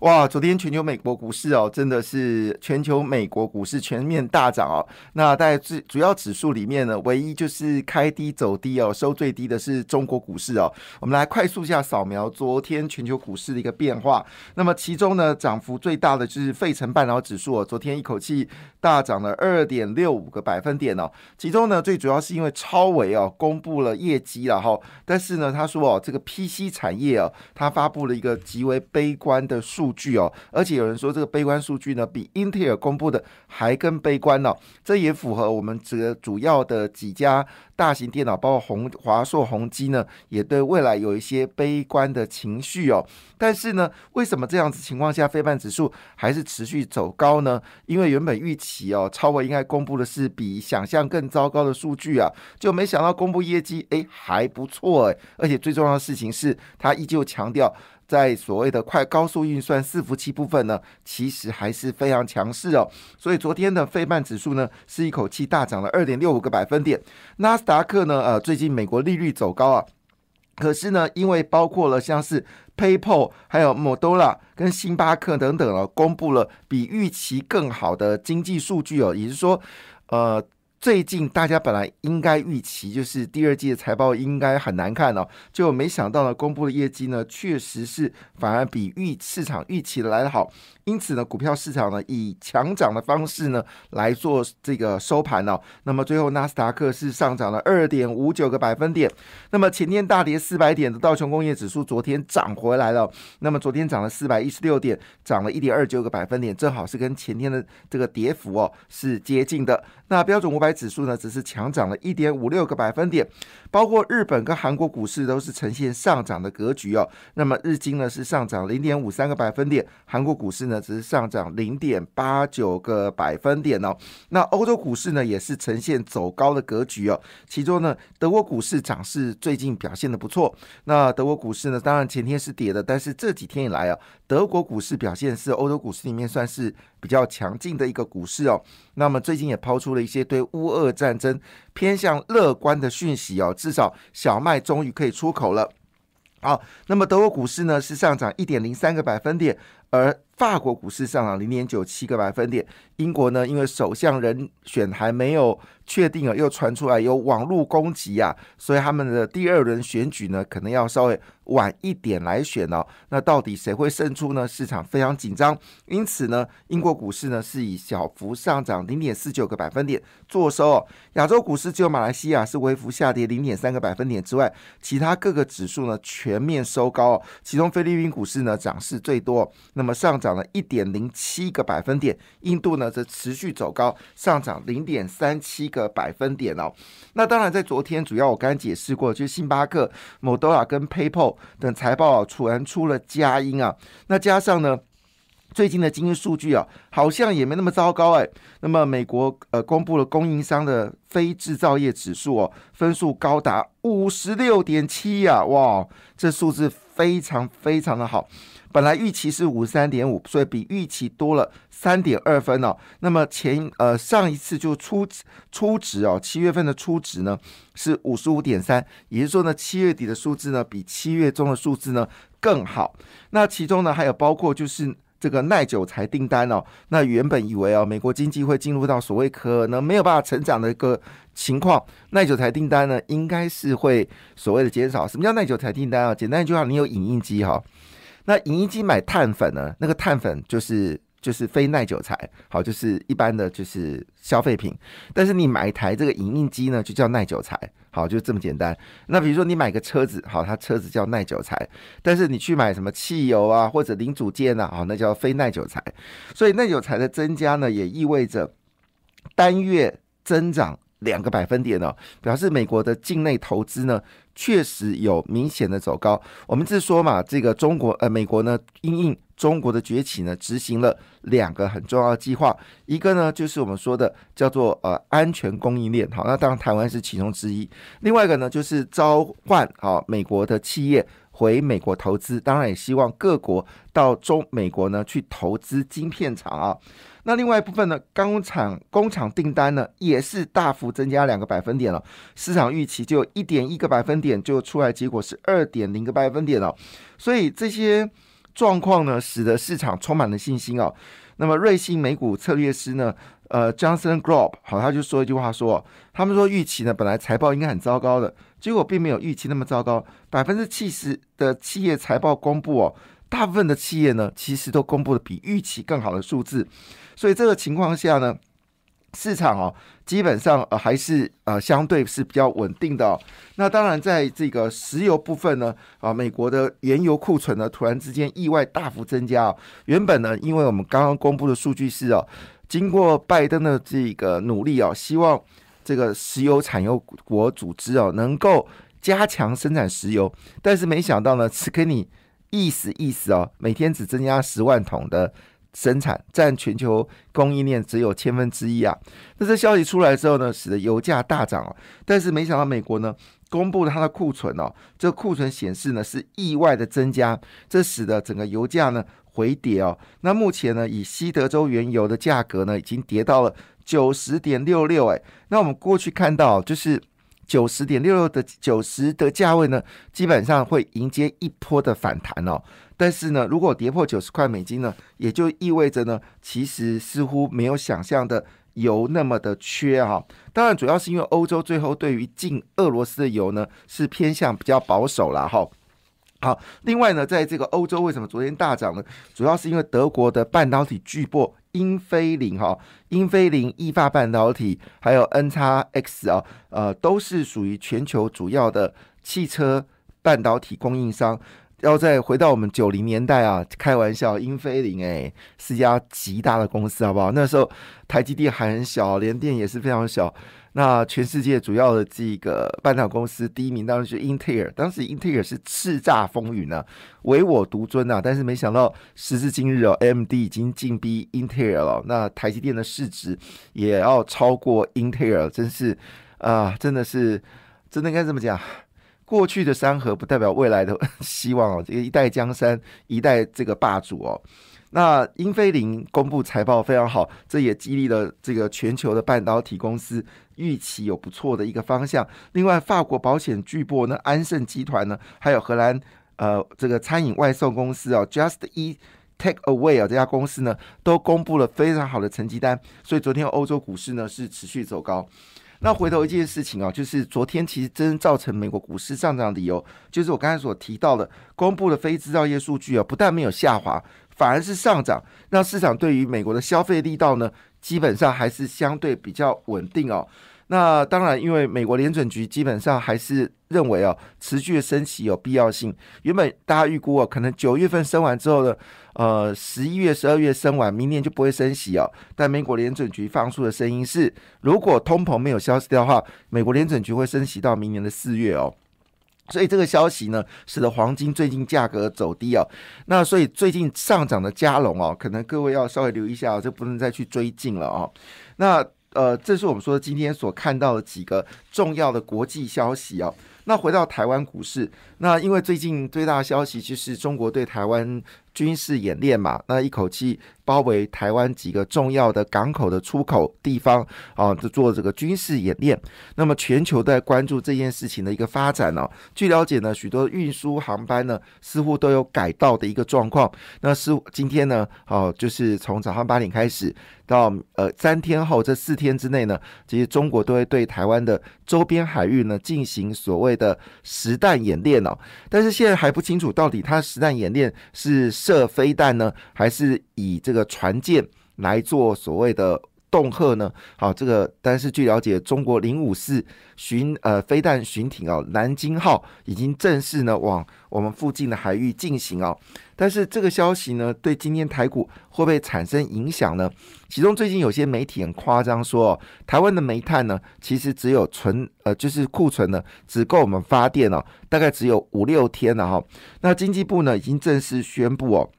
哇，昨天全球美国股市哦，真的是全球美国股市全面大涨哦。那在最主要指数里面呢，唯一就是开低走低哦，收最低的是中国股市哦。我们来快速一下扫描昨天全球股市的一个变化。那么其中呢，涨幅最大的就是费城半导体指数哦，昨天一口气大涨了二点六五个百分点哦。其中呢，最主要是因为超维哦公布了业绩了哈，但是呢，他说哦，这个 PC 产业哦，他发布了一个极为悲观的数。数据哦，而且有人说这个悲观数据呢，比英特尔公布的还更悲观呢。这也符合我们这个主要的几家大型电脑，包括宏华硕、宏基呢，也对未来有一些悲观的情绪哦。但是呢，为什么这样子情况下，非半指数还是持续走高呢？因为原本预期哦，超微应该公布的是比想象更糟糕的数据啊，就没想到公布业绩，哎，还不错哎。而且最重要的事情是，他依旧强调。在所谓的快高速运算伺服器部分呢，其实还是非常强势哦。所以昨天的费曼指数呢，是一口气大涨了二点六五个百分点。纳斯达克呢，呃，最近美国利率走高啊，可是呢，因为包括了像是 PayPal、还有 Modella 跟星巴克等等哦，公布了比预期更好的经济数据哦，也就是说，呃。最近大家本来应该预期就是第二季的财报应该很难看哦，就没想到呢，公布的业绩呢，确实是反而比预市场预期的来的好。因此呢，股票市场呢以强涨的方式呢来做这个收盘哦。那么最后纳斯达克是上涨了二点五九个百分点。那么前天大跌四百点的道琼工业指数昨天涨回来了。那么昨天涨了四百一十六点，涨了一点二九个百分点，正好是跟前天的这个跌幅哦是接近的。那标准五百该指数呢只是强涨了一点五六个百分点。包括日本跟韩国股市都是呈现上涨的格局哦。那么日经呢是上涨零点五三个百分点，韩国股市呢。只是上涨零点八九个百分点哦。那欧洲股市呢，也是呈现走高的格局哦。其中呢，德国股市涨势最近表现的不错。那德国股市呢，当然前天是跌的，但是这几天以来啊，德国股市表现是欧洲股市里面算是比较强劲的一个股市哦。那么最近也抛出了一些对乌俄战争偏向乐观的讯息哦，至少小麦终于可以出口了。好，那么德国股市呢是上涨一点零三个百分点，而法国股市上涨零点九七个百分点。英国呢，因为首相人选还没有确定啊，又传出来有网络攻击啊，所以他们的第二轮选举呢，可能要稍微晚一点来选哦。那到底谁会胜出呢？市场非常紧张，因此呢，英国股市呢是以小幅上涨零点四九个百分点做收哦。亚洲股市只有马来西亚是微幅下跌零点三个百分点之外，其他各个指数呢全面收高哦。其中菲律宾股市呢涨势最多，那么上涨。了一点零七个百分点，印度呢则持续走高，上涨零点三七个百分点哦。那当然，在昨天主要我刚刚解释过，就是星巴克、某多拉跟 PayPal 等财报啊，突然出了佳音啊。那加上呢，最近的经济数据啊，好像也没那么糟糕哎。那么美国呃公布了供应商的非制造业指数哦，分数高达五十六点七呀，哇，这数字非常非常的好。本来预期是五十三点五，所以比预期多了三点二分哦。那么前呃上一次就初初值哦，七月份的初值呢是五十五点三，也就是说呢七月底的数字呢比七月中的数字呢更好。那其中呢还有包括就是这个耐久材订单哦。那原本以为哦美国经济会进入到所谓可能没有办法成长的一个情况，耐久材订单呢应该是会所谓的减少。什么叫耐久材订单啊？简单一句话，你有影印机哈。那影印机买碳粉呢？那个碳粉就是就是非耐久材，好，就是一般的就是消费品。但是你买一台这个影印机呢，就叫耐久材，好，就这么简单。那比如说你买个车子，好，它车子叫耐久材。但是你去买什么汽油啊或者零组件啊，好，那叫非耐久材。所以耐久材的增加呢，也意味着单月增长两个百分点哦，表示美国的境内投资呢。确实有明显的走高。我们是说嘛，这个中国呃，美国呢，因应中国的崛起呢，执行了两个很重要的计划。一个呢，就是我们说的叫做呃安全供应链，好，那当然台湾是其中之一。另外一个呢，就是召唤好美国的企业回美国投资，当然也希望各国到中美国呢去投资晶片厂啊。那另外一部分呢，钢厂工厂订单呢也是大幅增加两个百分点了，市场预期就一点一个百分点就出来，结果是二点零个百分点了。所以这些状况呢，使得市场充满了信心哦。那么瑞信美股策略师呢，呃，Johnson Grob 好，他就说一句话说，他们说预期呢本来财报应该很糟糕的，结果并没有预期那么糟糕，百分之七十的企业财报公布哦，大部分的企业呢其实都公布的比预期更好的数字。所以这个情况下呢，市场哦，基本上呃还是呃相对是比较稳定的。那当然，在这个石油部分呢，啊，美国的原油库存呢突然之间意外大幅增加。原本呢，因为我们刚刚公布的数据是哦，经过拜登的这个努力哦，希望这个石油产油国组织哦能够加强生产石油，但是没想到呢，只给你意思意思哦，每天只增加十万桶的。生产占全球供应链只有千分之一啊！那这消息出来之后呢，使得油价大涨哦。但是没想到美国呢，公布了它的库存哦，这库存显示呢是意外的增加，这使得整个油价呢回跌哦。那目前呢，以西德州原油的价格呢，已经跌到了九十点六六哎。那我们过去看到就是九十点六六的九十的价位呢，基本上会迎接一波的反弹哦。但是呢，如果跌破九十块美金呢，也就意味着呢，其实似乎没有想象的油那么的缺哈。当然，主要是因为欧洲最后对于进俄罗斯的油呢，是偏向比较保守了哈。好，另外呢，在这个欧洲为什么昨天大涨呢？主要是因为德国的半导体巨擘英飞凌哈，英飞凌、意法半导体还有 N 叉 X 啊，呃，都是属于全球主要的汽车半导体供应商。要再回到我们九零年代啊，开玩笑，英飞凌哎是家极大的公司，好不好？那时候台积电还很小，联电也是非常小。那全世界主要的这个半导公司第一名当然是英特尔，当时英特尔是叱咤风云啊，唯我独尊啊。但是没想到时至今日哦，AMD 已经进逼英特尔了，那台积电的市值也要超过英特尔，真是啊，真的是，真的应该这么讲。过去的山河不代表未来的 希望哦，这个一代江山，一代这个霸主哦。那英飞凌公布财报非常好，这也激励了这个全球的半导体公司预期有不错的一个方向。另外，法国保险巨擘呢，安盛集团呢，还有荷兰呃这个餐饮外送公司啊，Just Eat Take Away 啊这家公司呢，都公布了非常好的成绩单，所以昨天欧洲股市呢是持续走高。那回头一件事情啊，就是昨天其实真正造成美国股市上涨的理由，就是我刚才所提到的公布的非制造业数据啊，不但没有下滑，反而是上涨，让市场对于美国的消费力道呢，基本上还是相对比较稳定哦。那当然，因为美国联准局基本上还是认为哦，持续的升息有必要性。原本大家预估哦，可能九月份升完之后呢，呃，十一月、十二月升完，明年就不会升息哦。但美国联准局放出的声音是，如果通膨没有消失掉的话，美国联准局会升息到明年的四月哦。所以这个消息呢，使得黄金最近价格走低哦。那所以最近上涨的加龙哦，可能各位要稍微留意一下，就不能再去追进了哦。那呃，这是我们说今天所看到的几个重要的国际消息哦。那回到台湾股市，那因为最近最大的消息就是中国对台湾军事演练嘛，那一口气。包围台湾几个重要的港口的出口地方啊，就做这个军事演练。那么全球都在关注这件事情的一个发展呢？据了解呢，许多运输航班呢似乎都有改道的一个状况。那是今天呢，哦，就是从早上八点开始到呃三天后这四天之内呢，其实中国都会对台湾的周边海域呢进行所谓的实弹演练哦。但是现在还不清楚到底它实弹演练是射飞弹呢，还是以这个。个船舰来做所谓的恫吓呢？好，这个但是据了解，中国零五四巡呃飞弹巡艇哦，南京号已经正式呢往我们附近的海域进行哦。但是这个消息呢，对今天台股会不会产生影响呢？其中最近有些媒体很夸张说，哦台湾的煤炭呢，其实只有存呃就是库存呢，只够我们发电哦，大概只有五六天了哈。那经济部呢，已经正式宣布哦。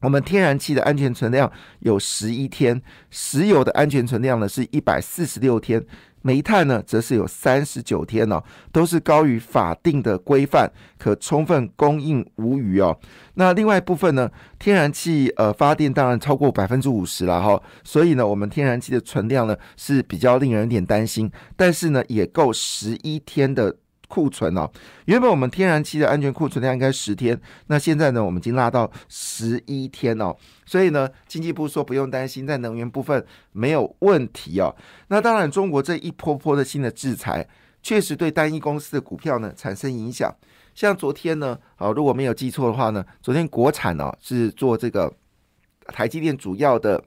我们天然气的安全存量有十一天，石油的安全存量呢是一百四十六天，煤炭呢，则是有三十九天哦，都是高于法定的规范，可充分供应无虞哦。那另外一部分呢，天然气呃发电当然超过百分之五十了哈，所以呢，我们天然气的存量呢是比较令人有点担心，但是呢，也够十一天的。库存哦，原本我们天然气的安全库存量应该十天，那现在呢，我们已经拉到十一天哦，所以呢，经济部说不用担心，在能源部分没有问题哦。那当然，中国这一波波的新的制裁，确实对单一公司的股票呢产生影响。像昨天呢，啊，如果没有记错的话呢，昨天国产哦是做这个台积电主要的。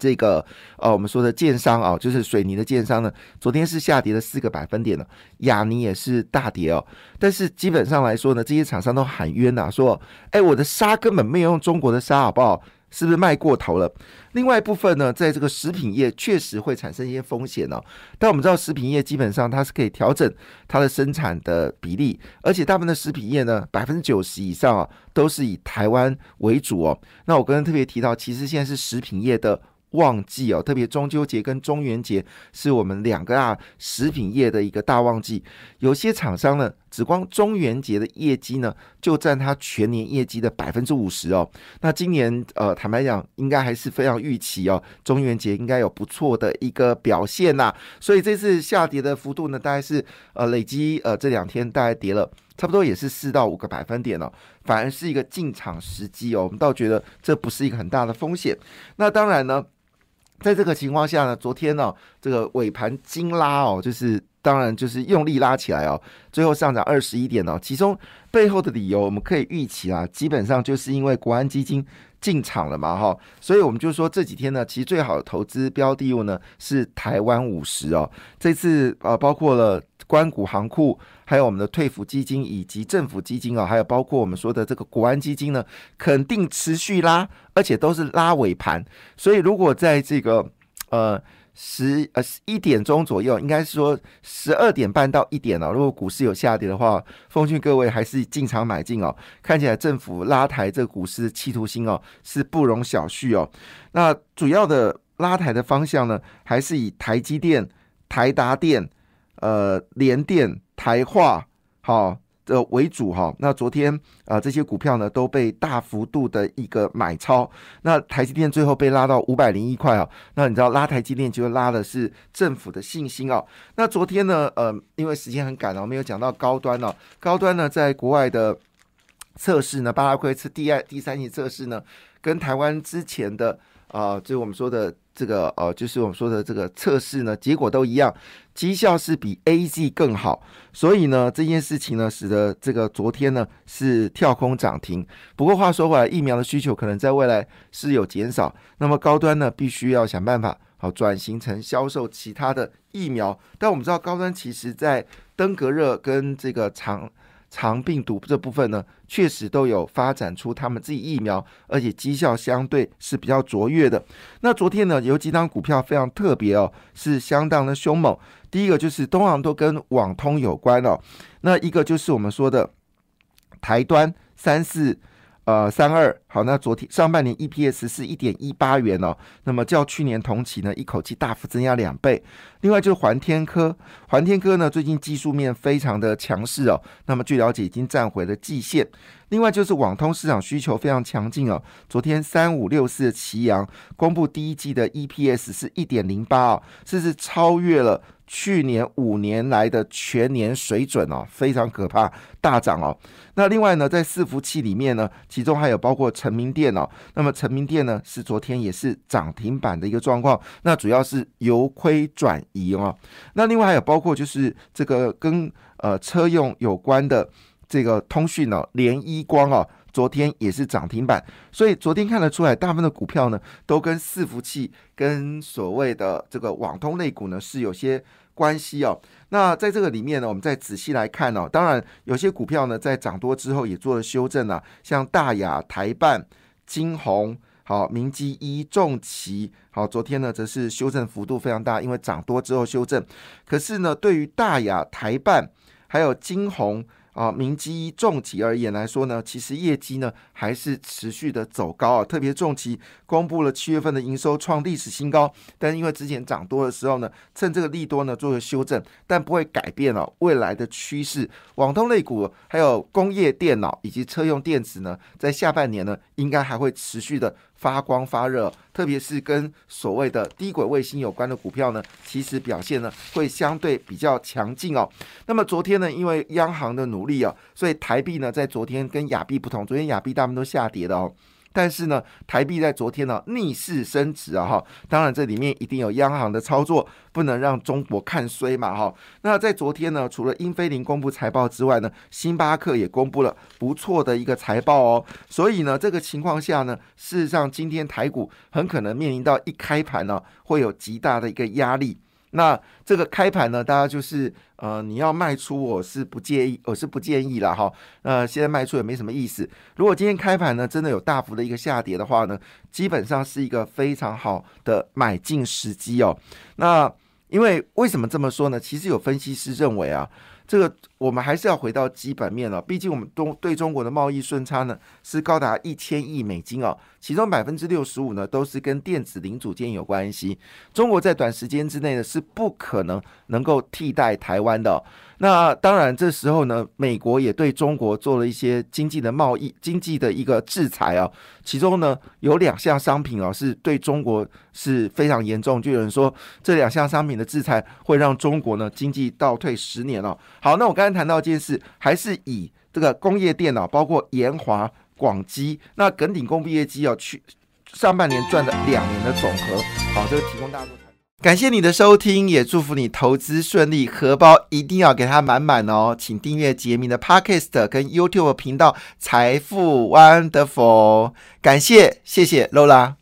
这个呃，我们说的建商啊，就是水泥的建商呢，昨天是下跌了四个百分点的。亚尼也是大跌哦，但是基本上来说呢，这些厂商都喊冤呐，说，哎，我的沙根本没有用中国的沙，好不好？是不是卖过头了？另外一部分呢，在这个食品业确实会产生一些风险哦。但我们知道，食品业基本上它是可以调整它的生产的比例，而且大部分的食品业呢，百分之九十以上啊，都是以台湾为主哦。那我刚刚特别提到，其实现在是食品业的。旺季哦，特别中秋节跟中元节是我们两个啊食品业的一个大旺季。有些厂商呢，只光中元节的业绩呢，就占它全年业绩的百分之五十哦。那今年呃，坦白讲，应该还是非常预期哦，中元节应该有不错的一个表现呐。所以这次下跌的幅度呢，大概是呃累积呃这两天大概跌了差不多也是四到五个百分点哦，反而是一个进场时机哦。我们倒觉得这不是一个很大的风险。那当然呢。在这个情况下呢，昨天呢，这个尾盘金拉哦，就是当然就是用力拉起来哦，最后上涨二十一点哦。其中背后的理由我们可以预期啊，基本上就是因为国安基金进场了嘛哈，所以我们就说这几天呢，其实最好的投资标的物呢是台湾五十哦。这次呃，包括了关谷行库。还有我们的退服基金以及政府基金啊，还有包括我们说的这个国安基金呢，肯定持续拉，而且都是拉尾盘。所以如果在这个呃十呃一点钟左右，应该是说十二点半到一点哦，如果股市有下跌的话，奉劝各位还是进场买进哦。看起来政府拉抬这个股市的企图心哦，是不容小觑哦。那主要的拉抬的方向呢，还是以台积电、台达电、呃联电。台化好的为主哈，那昨天啊这些股票呢都被大幅度的一个买超，那台积电最后被拉到五百零一块啊，那你知道拉台积电就拉的是政府的信心哦。那昨天呢，呃，因为时间很赶哦，没有讲到高端哦，高端呢在国外的测试呢，巴拉圭次第二、第三期测试呢，跟台湾之前的啊，就我们说的。这个呃，就是我们说的这个测试呢，结果都一样，绩效是比 A Z 更好，所以呢，这件事情呢，使得这个昨天呢是跳空涨停。不过话说回来，疫苗的需求可能在未来是有减少，那么高端呢，必须要想办法好转型成销售其他的疫苗。但我们知道，高端其实在登革热跟这个长。肠病毒这部分呢，确实都有发展出他们自己疫苗，而且绩效相对是比较卓越的。那昨天呢，有几张股票非常特别哦，是相当的凶猛。第一个就是东航都跟网通有关哦，那一个就是我们说的台端三四。呃，三二好，那昨天上半年 EPS 是一点一八元哦，那么较去年同期呢，一口气大幅增加两倍。另外就是环天科，环天科呢最近技术面非常的强势哦，那么据了解已经站回了季线。另外就是网通市场需求非常强劲哦，昨天三五六四的奇阳公布第一季的 EPS 是一点零八哦，甚至超越了。去年五年来的全年水准哦，非常可怕，大涨哦。那另外呢，在伺服器里面呢，其中还有包括成名店哦。那么成名店呢，是昨天也是涨停板的一个状况。那主要是由亏转移哦。那另外还有包括就是这个跟呃车用有关的这个通讯哦，联一光哦。昨天也是涨停板，所以昨天看得出来，大部分的股票呢，都跟伺服器、跟所谓的这个网通类股呢是有些关系哦。那在这个里面呢，我们再仔细来看哦。当然，有些股票呢在涨多之后也做了修正啊，像大雅、台办、金鸿、好明基一、重旗，好，昨天呢则是修正幅度非常大，因为涨多之后修正。可是呢，对于大雅、台办还有金鸿。啊，明基、重企而言来说呢，其实业绩呢还是持续的走高啊。特别重企公布了七月份的营收创历史新高，但因为之前涨多的时候呢，趁这个利多呢做个修正，但不会改变了未来的趋势。网通类股还有工业电脑以及车用电子呢，在下半年呢，应该还会持续的。发光发热，特别是跟所谓的低轨卫星有关的股票呢，其实表现呢会相对比较强劲哦。那么昨天呢，因为央行的努力啊，所以台币呢在昨天跟亚币不同，昨天亚币大部分都下跌的哦。但是呢，台币在昨天呢逆势升值啊哈，当然这里面一定有央行的操作，不能让中国看衰嘛哈。那在昨天呢，除了英飞凌公布财报之外呢，星巴克也公布了不错的一个财报哦。所以呢，这个情况下呢，事实上今天台股很可能面临到一开盘呢，会有极大的一个压力。那这个开盘呢，大家就是呃，你要卖出，我是不介意，我是不建议了哈。呃，现在卖出也没什么意思。如果今天开盘呢，真的有大幅的一个下跌的话呢，基本上是一个非常好的买进时机哦。那因为为什么这么说呢？其实有分析师认为啊。这个我们还是要回到基本面了，毕竟我们中对中国的贸易顺差呢是高达一千亿美金哦，其中百分之六十五呢都是跟电子零组件有关系。中国在短时间之内呢是不可能能够替代台湾的。那当然，这时候呢，美国也对中国做了一些经济的贸易、经济的一个制裁啊。其中呢，有两项商品啊，是对中国是非常严重。就有人说，这两项商品的制裁会让中国呢经济倒退十年了。好，那我刚谈到一件事，还是以这个工业电脑，包括延华、广基，那耿鼎工业机啊，去上半年赚了两年的总和，好，这个提供大家。感谢你的收听，也祝福你投资顺利，荷包一定要给它满满哦！请订阅杰明的 Podcast 跟 YouTube 频道《财富 Wonderful》，感谢，谢谢 Lola。